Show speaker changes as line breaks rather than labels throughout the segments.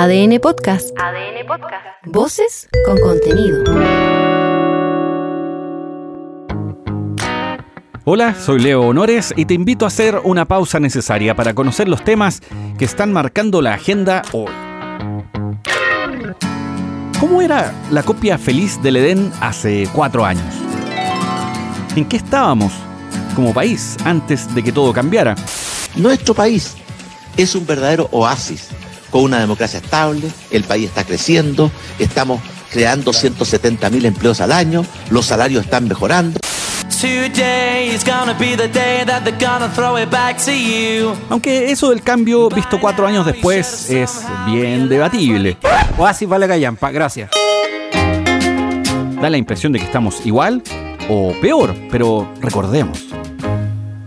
ADN Podcast. ADN Podcast. Voces con contenido.
Hola, soy Leo Honores y te invito a hacer una pausa necesaria para conocer los temas que están marcando la agenda hoy. ¿Cómo era la copia feliz del Edén hace cuatro años? ¿En qué estábamos como país antes de que todo cambiara?
Nuestro país es un verdadero oasis, con una democracia estable, el país está creciendo, estamos creando 170 mil empleos al año, los salarios están mejorando.
Aunque eso del cambio, visto cuatro años después, es bien debatible.
Oasis vale gallampa, gracias.
Da la impresión de que estamos igual o peor, pero recordemos.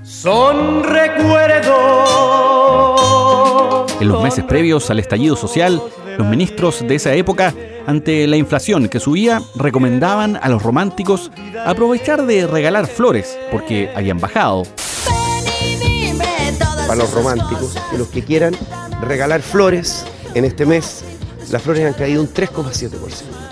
Son recuerdos.
En los meses previos al estallido social, los ministros de esa época, ante la inflación que subía, recomendaban a los románticos aprovechar de regalar flores, porque habían bajado.
Para los románticos y los que quieran regalar flores en este mes, las flores han caído un 3,7%.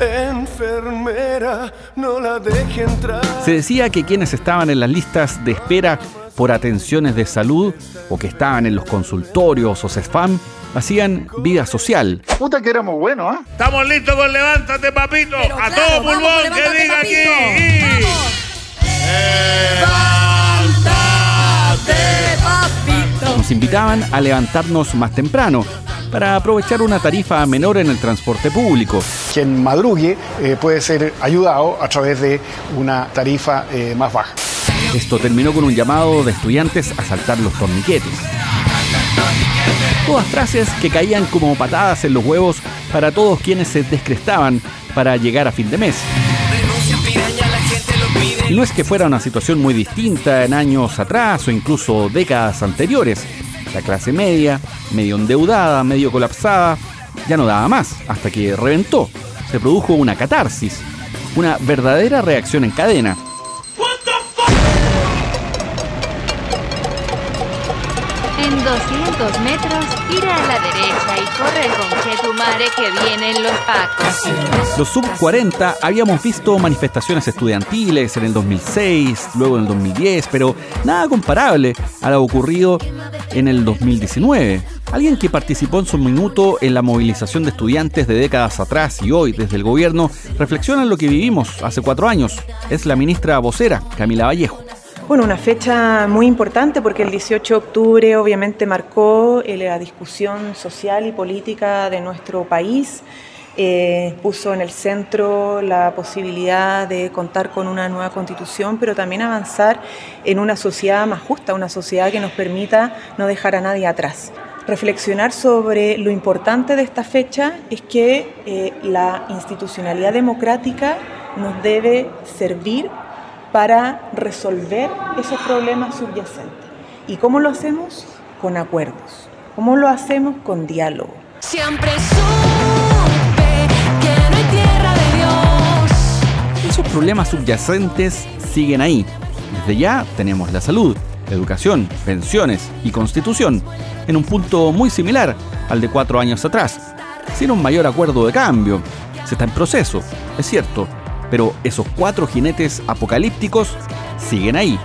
Enfermera, no la deje entrar.
Se decía que quienes estaban en las listas de espera por atenciones de salud o que estaban en los consultorios o CESFAM hacían vida social.
Puta que éramos buenos, ¿ah?
Estamos listos con Levántate, papito.
Pero
a
claro,
todo
vamos,
pulmón que
levántate,
diga
papito.
aquí.
papito.
Nos invitaban a levantarnos más temprano para aprovechar una tarifa menor en el transporte público.
Quien madrugue eh, puede ser ayudado a través de una tarifa eh, más baja.
Esto terminó con un llamado de estudiantes a saltar los torniquetes. Todas frases que caían como patadas en los huevos para todos quienes se descrestaban para llegar a fin de mes. No es que fuera una situación muy distinta en años atrás o incluso décadas anteriores. La clase media, medio endeudada, medio colapsada, ya no daba más, hasta que reventó. Se produjo una catarsis, una verdadera reacción en cadena.
200 metros, tira a la derecha y corre con que tu madre que vienen los pacos.
Los sub 40 habíamos visto manifestaciones estudiantiles en el 2006, luego en el 2010, pero nada comparable a lo ocurrido en el 2019. Alguien que participó en su minuto en la movilización de estudiantes de décadas atrás y hoy desde el gobierno reflexiona en lo que vivimos hace cuatro años. Es la ministra vocera, Camila Vallejo.
Bueno, una fecha muy importante porque el 18 de octubre obviamente marcó eh, la discusión social y política de nuestro país, eh, puso en el centro la posibilidad de contar con una nueva constitución, pero también avanzar en una sociedad más justa, una sociedad que nos permita no dejar a nadie atrás. Reflexionar sobre lo importante de esta fecha es que eh, la institucionalidad democrática nos debe servir para resolver esos problemas subyacentes. ¿Y cómo lo hacemos? Con acuerdos. ¿Cómo lo hacemos? Con diálogo.
Siempre supe que no hay tierra de Dios.
Esos problemas subyacentes siguen ahí. Desde ya tenemos la salud, educación, pensiones y constitución, en un punto muy similar al de cuatro años atrás, sin un mayor acuerdo de cambio. Se está en proceso, es cierto, pero esos cuatro jinetes apocalípticos siguen ahí.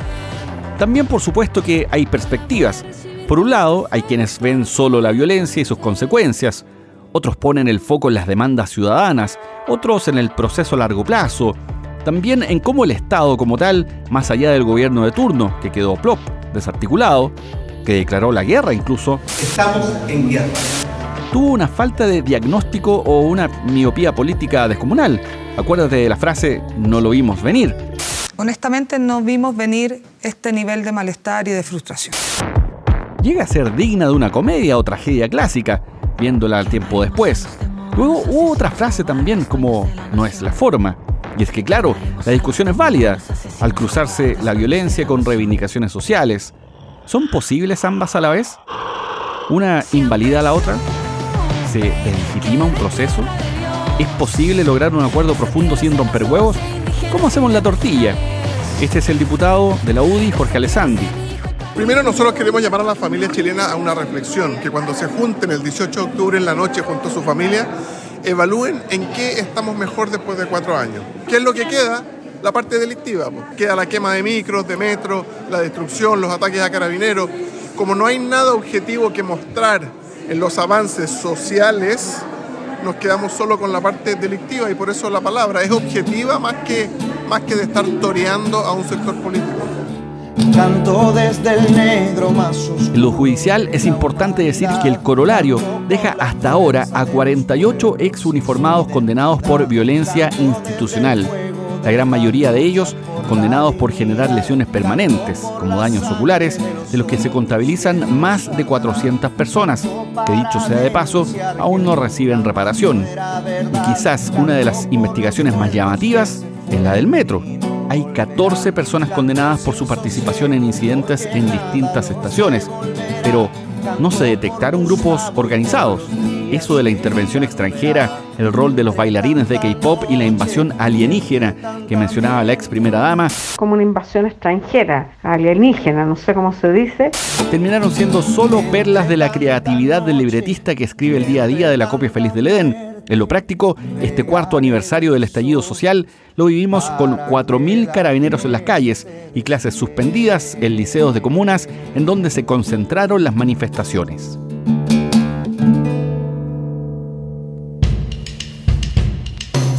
También por supuesto que hay perspectivas. Por un lado, hay quienes ven solo la violencia y sus consecuencias, otros ponen el foco en las demandas ciudadanas, otros en el proceso a largo plazo, también en cómo el Estado como tal, más allá del gobierno de turno, que quedó plop, desarticulado, que declaró la guerra incluso,
Estamos en guerra.
Tuvo una falta de diagnóstico o una miopía política descomunal. Acuérdate de la frase, no lo vimos venir.
Honestamente no vimos venir este nivel de malestar y de frustración.
Llega a ser digna de una comedia o tragedia clásica, viéndola al tiempo después. Luego hubo otra frase también como no es la forma. Y es que claro, la discusión es válida, al cruzarse la violencia con reivindicaciones sociales. ¿Son posibles ambas a la vez? ¿Una invalida a la otra? ¿Se legitima un proceso? ¿Es posible lograr un acuerdo profundo sin romper huevos? ¿Cómo hacemos la tortilla? Este es el diputado de la UDI, Jorge Alessandri.
Primero nosotros queremos llamar a la familia chilena a una reflexión, que cuando se junten el 18 de octubre en la noche junto a su familia, evalúen en qué estamos mejor después de cuatro años. ¿Qué es lo que queda? La parte delictiva. Pues. Queda la quema de micros, de metro, la destrucción, los ataques a carabineros. Como no hay nada objetivo que mostrar en los avances sociales, nos quedamos solo con la parte delictiva y por eso la palabra es objetiva más que, más que de estar toreando a un sector político.
Canto desde el negro más
En lo judicial es importante decir que el corolario deja hasta ahora a 48 ex uniformados condenados por violencia institucional. La gran mayoría de ellos condenados por generar lesiones permanentes, como daños oculares, de los que se contabilizan más de 400 personas, que dicho sea de paso, aún no reciben reparación. Y quizás una de las investigaciones más llamativas es la del metro. Hay 14 personas condenadas por su participación en incidentes en distintas estaciones, pero no se detectaron grupos organizados. Eso de la intervención extranjera, el rol de los bailarines de K-pop y la invasión alienígena que mencionaba la ex primera dama.
Como una invasión extranjera, alienígena, no sé cómo se dice.
Terminaron siendo solo perlas de la creatividad del libretista que escribe el día a día de la copia feliz del Edén. En lo práctico, este cuarto aniversario del estallido social lo vivimos con 4.000 carabineros en las calles y clases suspendidas en liceos de comunas en donde se concentraron las manifestaciones.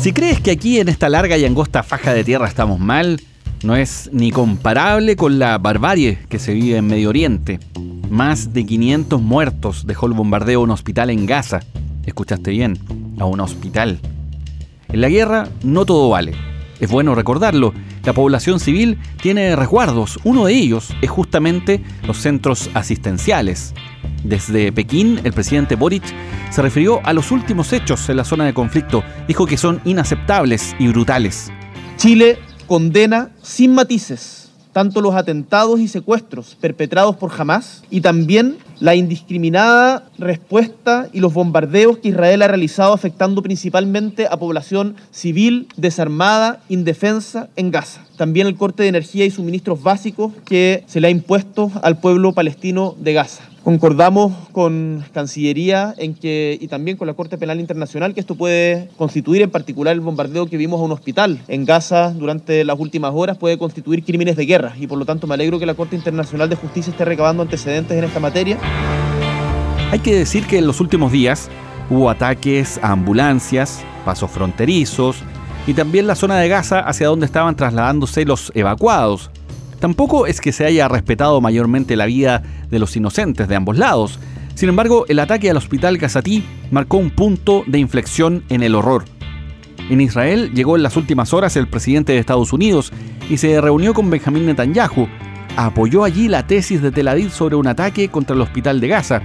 Si crees que aquí en esta larga y angosta faja de tierra estamos mal, no es ni comparable con la barbarie que se vive en Medio Oriente. Más de 500 muertos dejó el bombardeo a un hospital en Gaza. Escuchaste bien, a un hospital. En la guerra no todo vale. Es bueno recordarlo. La población civil tiene resguardos. Uno de ellos es justamente los centros asistenciales. Desde Pekín, el presidente Boric se refirió a los últimos hechos en la zona de conflicto. Dijo que son inaceptables y brutales.
Chile condena sin matices tanto los atentados y secuestros perpetrados por Hamas y también la indiscriminada respuesta y los bombardeos que Israel ha realizado afectando principalmente a población civil, desarmada, indefensa en Gaza. También el corte de energía y suministros básicos que se le ha impuesto al pueblo palestino de Gaza. Concordamos con Cancillería en que, y también con la Corte Penal Internacional que esto puede constituir, en particular el bombardeo que vimos a un hospital en Gaza durante las últimas horas, puede constituir crímenes de guerra. Y por lo tanto me alegro que la Corte Internacional de Justicia esté recabando antecedentes en esta materia.
Hay que decir que en los últimos días hubo ataques a ambulancias, pasos fronterizos y también la zona de Gaza hacia donde estaban trasladándose los evacuados. Tampoco es que se haya respetado mayormente la vida de los inocentes de ambos lados. Sin embargo, el ataque al hospital Gazatí marcó un punto de inflexión en el horror. En Israel llegó en las últimas horas el presidente de Estados Unidos y se reunió con Benjamín Netanyahu. Apoyó allí la tesis de Tel Aviv sobre un ataque contra el hospital de Gaza.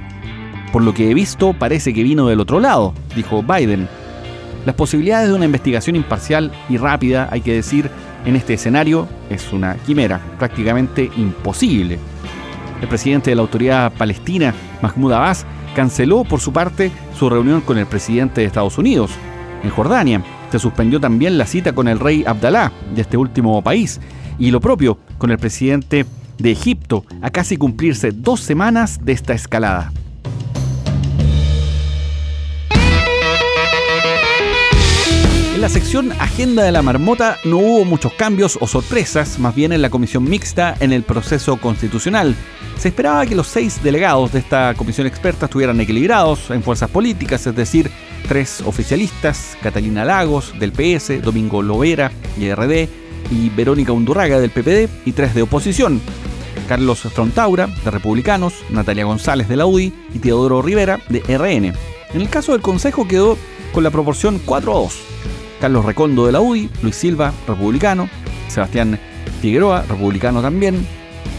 Por lo que he visto, parece que vino del otro lado, dijo Biden. Las posibilidades de una investigación imparcial y rápida, hay que decir, en este escenario es una quimera, prácticamente imposible. El presidente de la autoridad palestina, Mahmoud Abbas, canceló por su parte su reunión con el presidente de Estados Unidos. En Jordania se suspendió también la cita con el rey Abdalá de este último país y lo propio con el presidente de Egipto a casi cumplirse dos semanas de esta escalada. En la sección Agenda de la Marmota no hubo muchos cambios o sorpresas, más bien en la comisión mixta en el proceso constitucional. Se esperaba que los seis delegados de esta comisión experta estuvieran equilibrados en fuerzas políticas, es decir, tres oficialistas, Catalina Lagos del PS, Domingo Lovera, IRD, y Verónica Undurraga del PPD, y tres de oposición, Carlos Frontaura de Republicanos, Natalia González de la UDI y Teodoro Rivera de RN. En el caso del Consejo quedó con la proporción 4 a 2. Carlos Recondo de la UDI, Luis Silva, republicano, Sebastián Figueroa, republicano también,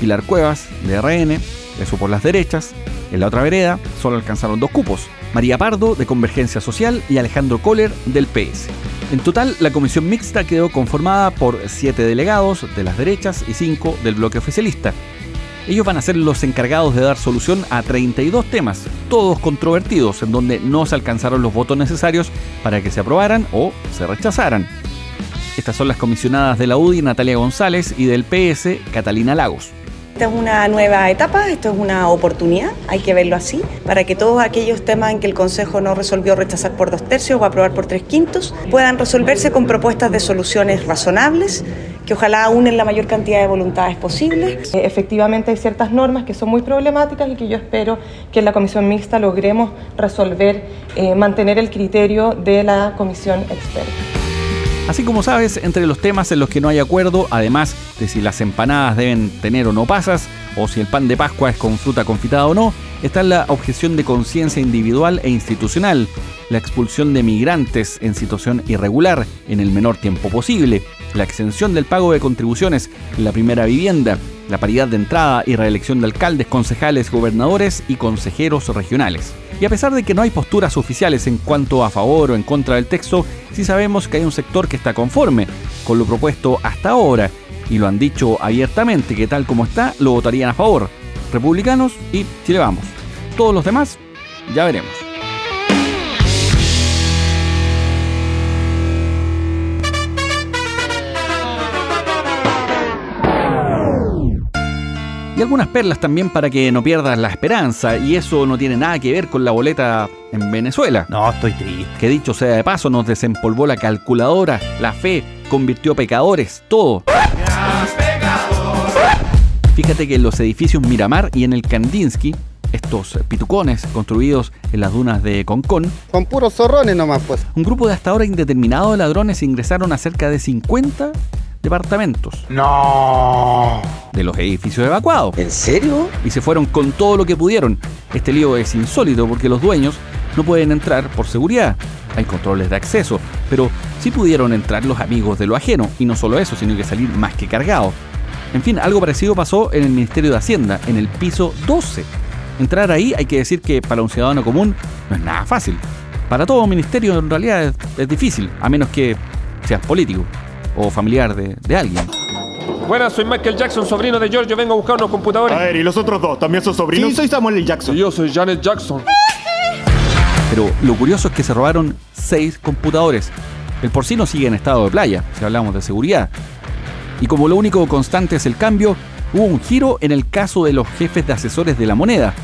Pilar Cuevas de RN, eso por las derechas. En la otra vereda solo alcanzaron dos cupos, María Pardo de Convergencia Social y Alejandro Kohler del PS. En total, la comisión mixta quedó conformada por siete delegados de las derechas y cinco del bloque oficialista. Ellos van a ser los encargados de dar solución a 32 temas, todos controvertidos, en donde no se alcanzaron los votos necesarios para que se aprobaran o se rechazaran. Estas son las comisionadas de la UDI Natalia González y del PS Catalina Lagos.
esta es una nueva etapa, esto es una oportunidad, hay que verlo así, para que todos aquellos temas en que el Consejo no resolvió rechazar por dos tercios o aprobar por tres quintos puedan resolverse con propuestas de soluciones razonables que ojalá unen la mayor cantidad de voluntades posibles. Eh, efectivamente hay ciertas normas que son muy problemáticas y que yo espero que en la comisión mixta logremos resolver, eh, mantener el criterio de la comisión experta.
Así como sabes, entre los temas en los que no hay acuerdo, además de si las empanadas deben tener o no pasas, o si el pan de Pascua es con fruta confitada o no, está la objeción de conciencia individual e institucional, la expulsión de migrantes en situación irregular en el menor tiempo posible, la exención del pago de contribuciones en la primera vivienda, la paridad de entrada y reelección de alcaldes, concejales, gobernadores y consejeros regionales. Y a pesar de que no hay posturas oficiales en cuanto a favor o en contra del texto, sí sabemos que hay un sector que está conforme con lo propuesto hasta ahora y lo han dicho abiertamente que tal como está lo votarían a favor. Republicanos y Chile Vamos. Todos los demás, ya veremos. Y algunas perlas también para que no pierdas la esperanza, y eso no tiene nada que ver con la boleta en Venezuela.
No, estoy triste.
Que dicho sea de paso, nos desempolvó la calculadora, la fe, convirtió pecadores, todo. Fíjate que en los edificios Miramar y en el Kandinsky, estos pitucones construidos en las dunas de Concón,
Con puros zorrones nomás, pues.
un grupo de hasta ahora indeterminado de ladrones ingresaron a cerca de 50 departamentos.
No.
De los edificios evacuados.
¿En serio?
Y se fueron con todo lo que pudieron. Este lío es insólito porque los dueños no pueden entrar por seguridad. Hay controles de acceso, pero sí pudieron entrar los amigos de lo ajeno. Y no solo eso, sino que salir más que cargados. En fin, algo parecido pasó en el Ministerio de Hacienda, en el piso 12. Entrar ahí hay que decir que para un ciudadano común no es nada fácil. Para todo ministerio en realidad es, es difícil, a menos que seas político o familiar de, de alguien.
Buenas, soy Michael Jackson, sobrino de George. Vengo a buscar unos computadores.
A ver, ¿y los otros dos? ¿También son sobrinos?
Sí, soy Samuel L. Jackson. yo soy Janet Jackson.
Pero lo curioso es que se robaron seis computadores. El porcino sigue en estado de playa, si hablamos de seguridad. Y como lo único constante es el cambio, hubo un giro en el caso de los jefes de asesores de la moneda.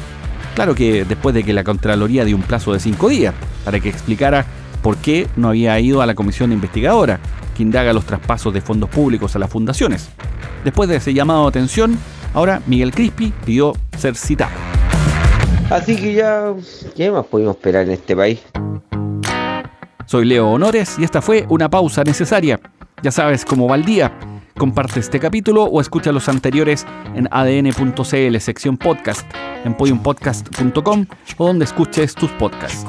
Claro que después de que la Contraloría dio un plazo de cinco días para que explicara por qué no había ido a la comisión investigadora, que indaga los traspasos de fondos públicos a las fundaciones. Después de ese llamado de atención, ahora Miguel Crispi pidió ser citado.
Así que ya, ¿qué más pudimos esperar en este país?
Soy Leo Honores y esta fue una pausa necesaria. Ya sabes cómo va el día. Comparte este capítulo o escucha los anteriores en adn.cl sección podcast, en podiumpodcast.com o donde escuches tus podcasts.